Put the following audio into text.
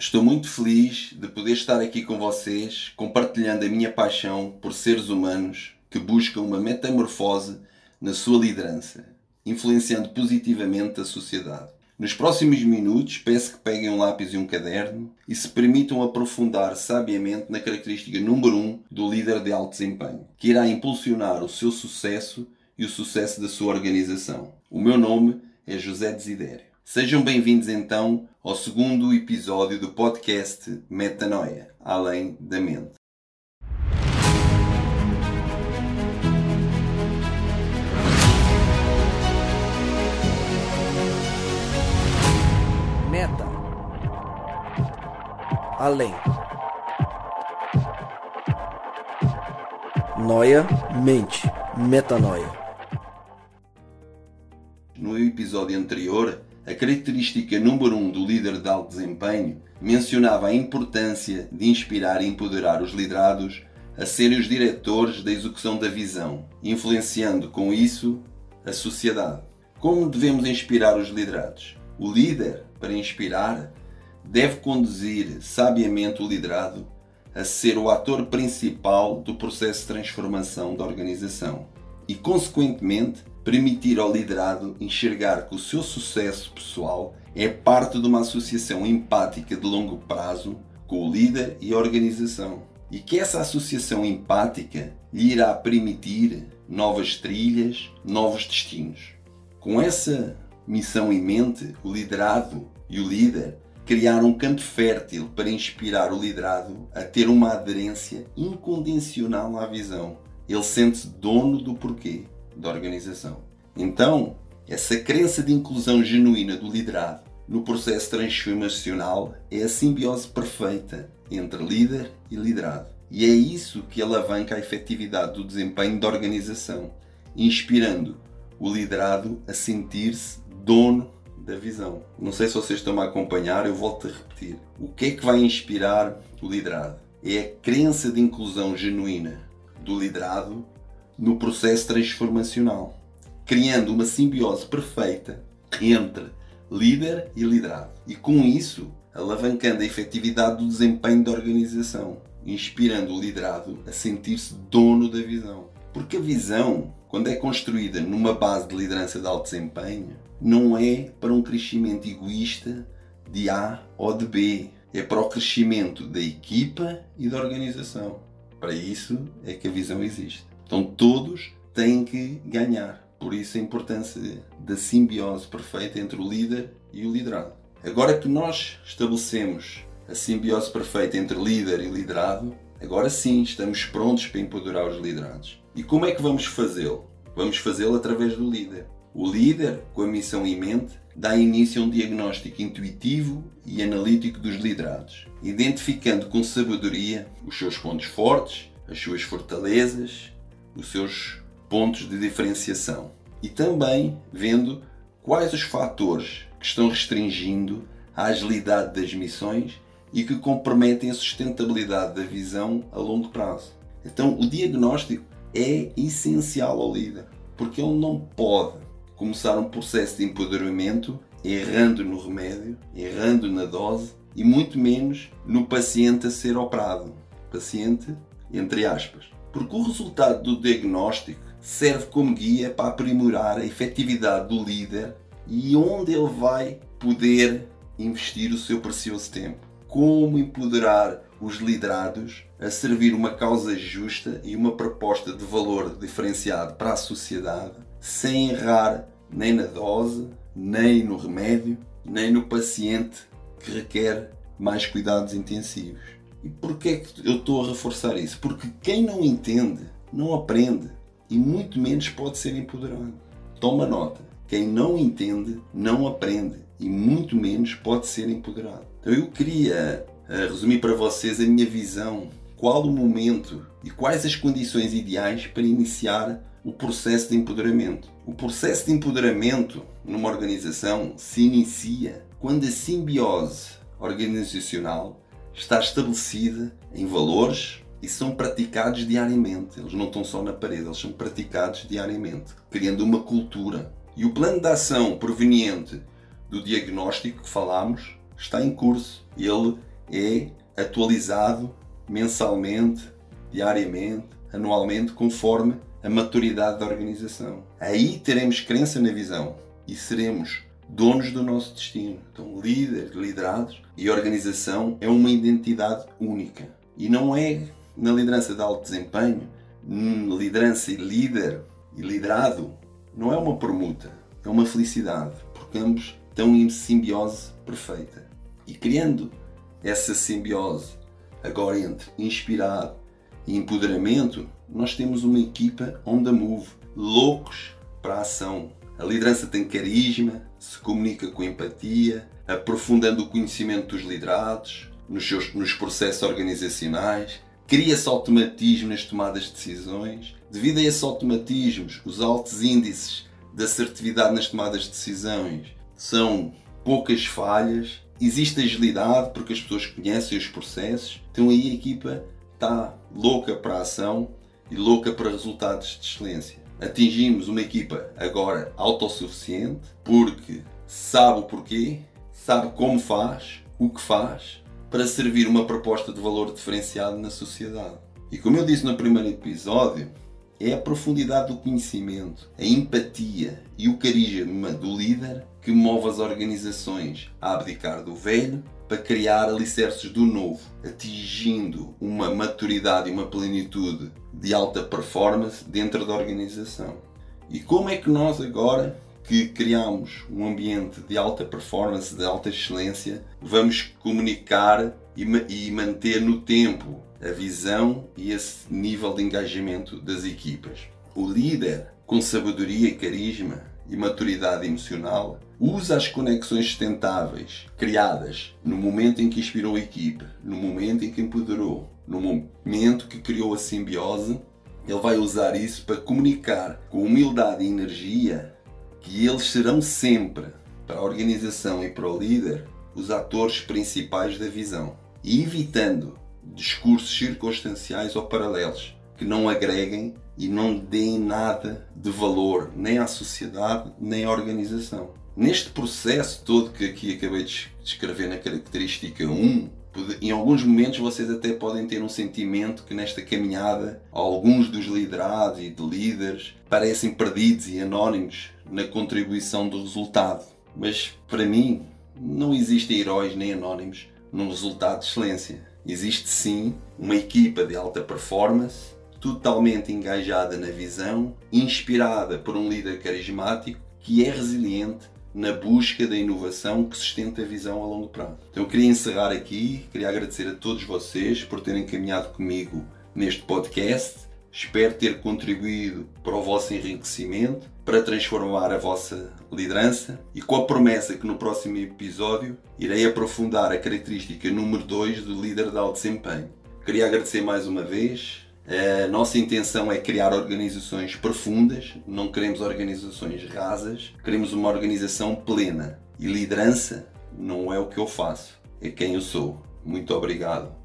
Estou muito feliz de poder estar aqui com vocês, compartilhando a minha paixão por seres humanos que buscam uma metamorfose na sua liderança, influenciando positivamente a sociedade. Nos próximos minutos, peço que peguem um lápis e um caderno e se permitam aprofundar sabiamente na característica número 1 um do líder de alto desempenho, que irá impulsionar o seu sucesso e o sucesso da sua organização. O meu nome é José Desidério. Sejam bem-vindos então ao segundo episódio do podcast Metanoia, Além da Mente. Meta. Além. Noia, mente, metanoia. No episódio anterior, a característica número um do líder de alto desempenho mencionava a importância de inspirar e empoderar os liderados a serem os diretores da execução da visão, influenciando com isso a sociedade. Como devemos inspirar os liderados? O líder, para inspirar, deve conduzir sabiamente o liderado a ser o ator principal do processo de transformação da organização e, consequentemente, permitir ao liderado enxergar que o seu sucesso pessoal é parte de uma associação empática de longo prazo com o líder e a organização e que essa associação empática lhe irá permitir novas trilhas, novos destinos. Com essa missão em mente, o liderado e o líder criaram um campo fértil para inspirar o liderado a ter uma aderência incondicional à visão. Ele sente-se dono do porquê da organização. Então, essa crença de inclusão genuína do liderado no processo transformacional é a simbiose perfeita entre líder e liderado. E é isso que alavanca a efetividade do desempenho da organização, inspirando o liderado a sentir-se dono da visão. Não sei se vocês estão a acompanhar, eu volto a repetir. O que é que vai inspirar o liderado? É a crença de inclusão genuína do liderado no processo transformacional, criando uma simbiose perfeita entre líder e liderado. E com isso, alavancando a efetividade do desempenho da organização, inspirando o liderado a sentir-se dono da visão. Porque a visão, quando é construída numa base de liderança de alto desempenho, não é para um crescimento egoísta de A ou de B, é para o crescimento da equipa e da organização. Para isso é que a visão existe. Então todos têm que ganhar. Por isso a importância da simbiose perfeita entre o líder e o liderado. Agora que nós estabelecemos a simbiose perfeita entre líder e liderado, agora sim estamos prontos para empoderar os liderados. E como é que vamos fazê-lo? Vamos fazê-lo através do líder. O líder, com a missão em mente, dá início a um diagnóstico intuitivo e analítico dos liderados, identificando com sabedoria os seus pontos fortes, as suas fortalezas, os seus pontos de diferenciação e também vendo quais os fatores que estão restringindo a agilidade das missões e que comprometem a sustentabilidade da visão a longo prazo. Então, o diagnóstico é essencial ao líder, porque ele não pode começar um processo de empoderamento errando no remédio, errando na dose e muito menos no paciente a ser operado. Paciente, entre aspas. Porque o resultado do diagnóstico serve como guia para aprimorar a efetividade do líder e onde ele vai poder investir o seu precioso tempo. Como empoderar os liderados a servir uma causa justa e uma proposta de valor diferenciado para a sociedade, sem errar nem na dose, nem no remédio, nem no paciente que requer mais cuidados intensivos. E porquê é que eu estou a reforçar isso? Porque quem não entende, não aprende e muito menos pode ser empoderado. Toma nota. Quem não entende, não aprende e muito menos pode ser empoderado. Então eu queria uh, resumir para vocês a minha visão. Qual o momento e quais as condições ideais para iniciar o processo de empoderamento? O processo de empoderamento numa organização se inicia quando a simbiose organizacional está estabelecida em valores e são praticados diariamente. Eles não estão só na parede, eles são praticados diariamente, criando uma cultura. E o plano de ação proveniente do diagnóstico que falámos está em curso. Ele é atualizado mensalmente, diariamente, anualmente, conforme a maturidade da organização. Aí teremos crença na visão e seremos donos do nosso destino. Então, líderes, liderados e organização é uma identidade única. E não é na liderança de alto desempenho, liderança e líder e liderado, não é uma permuta, é uma felicidade, porque ambos estão em simbiose perfeita. E criando essa simbiose agora entre inspirado e empoderamento, nós temos uma equipa on the move, loucos para a ação. A liderança tem carisma, se comunica com empatia, aprofundando o conhecimento dos liderados, nos, seus, nos processos organizacionais, cria-se automatismo nas tomadas de decisões. Devido a esses automatismos, os altos índices de assertividade nas tomadas de decisões são poucas falhas, existe agilidade porque as pessoas conhecem os processos, então aí a equipa está louca para a ação e louca para resultados de excelência. Atingimos uma equipa agora autossuficiente porque sabe o porquê, sabe como faz, o que faz, para servir uma proposta de valor diferenciado na sociedade. E como eu disse no primeiro episódio, é a profundidade do conhecimento, a empatia e o carisma do líder que move as organizações a abdicar do velho para criar alicerces do novo, atingindo uma maturidade e uma plenitude de alta performance dentro da organização. E como é que nós agora que criamos um ambiente de alta performance, de alta excelência, vamos comunicar e, e manter no tempo a visão e esse nível de engajamento das equipas. O líder, com sabedoria e carisma e maturidade emocional, usa as conexões sustentáveis criadas no momento em que inspirou a equipe, no momento em que empoderou, no momento que criou a simbiose. Ele vai usar isso para comunicar com humildade e energia que eles serão sempre, para a organização e para o líder, os atores principais da visão, evitando discursos circunstanciais ou paralelos que não agreguem e não deem nada de valor nem à sociedade nem à organização. Neste processo todo que aqui acabei de descrever na característica 1, em alguns momentos vocês até podem ter um sentimento que nesta caminhada alguns dos liderados e de líderes parecem perdidos e anónimos na contribuição do resultado. Mas para mim não existem heróis nem anónimos num resultado de excelência. Existe sim uma equipa de alta performance, totalmente engajada na visão, inspirada por um líder carismático que é resiliente na busca da inovação que sustenta a visão a longo prazo. Então eu queria encerrar aqui, queria agradecer a todos vocês por terem caminhado comigo neste podcast. Espero ter contribuído para o vosso enriquecimento, para transformar a vossa liderança e com a promessa que no próximo episódio irei aprofundar a característica número 2 do líder de alto desempenho. Queria agradecer mais uma vez. A nossa intenção é criar organizações profundas, não queremos organizações rasas, queremos uma organização plena. E liderança não é o que eu faço, é quem eu sou. Muito obrigado.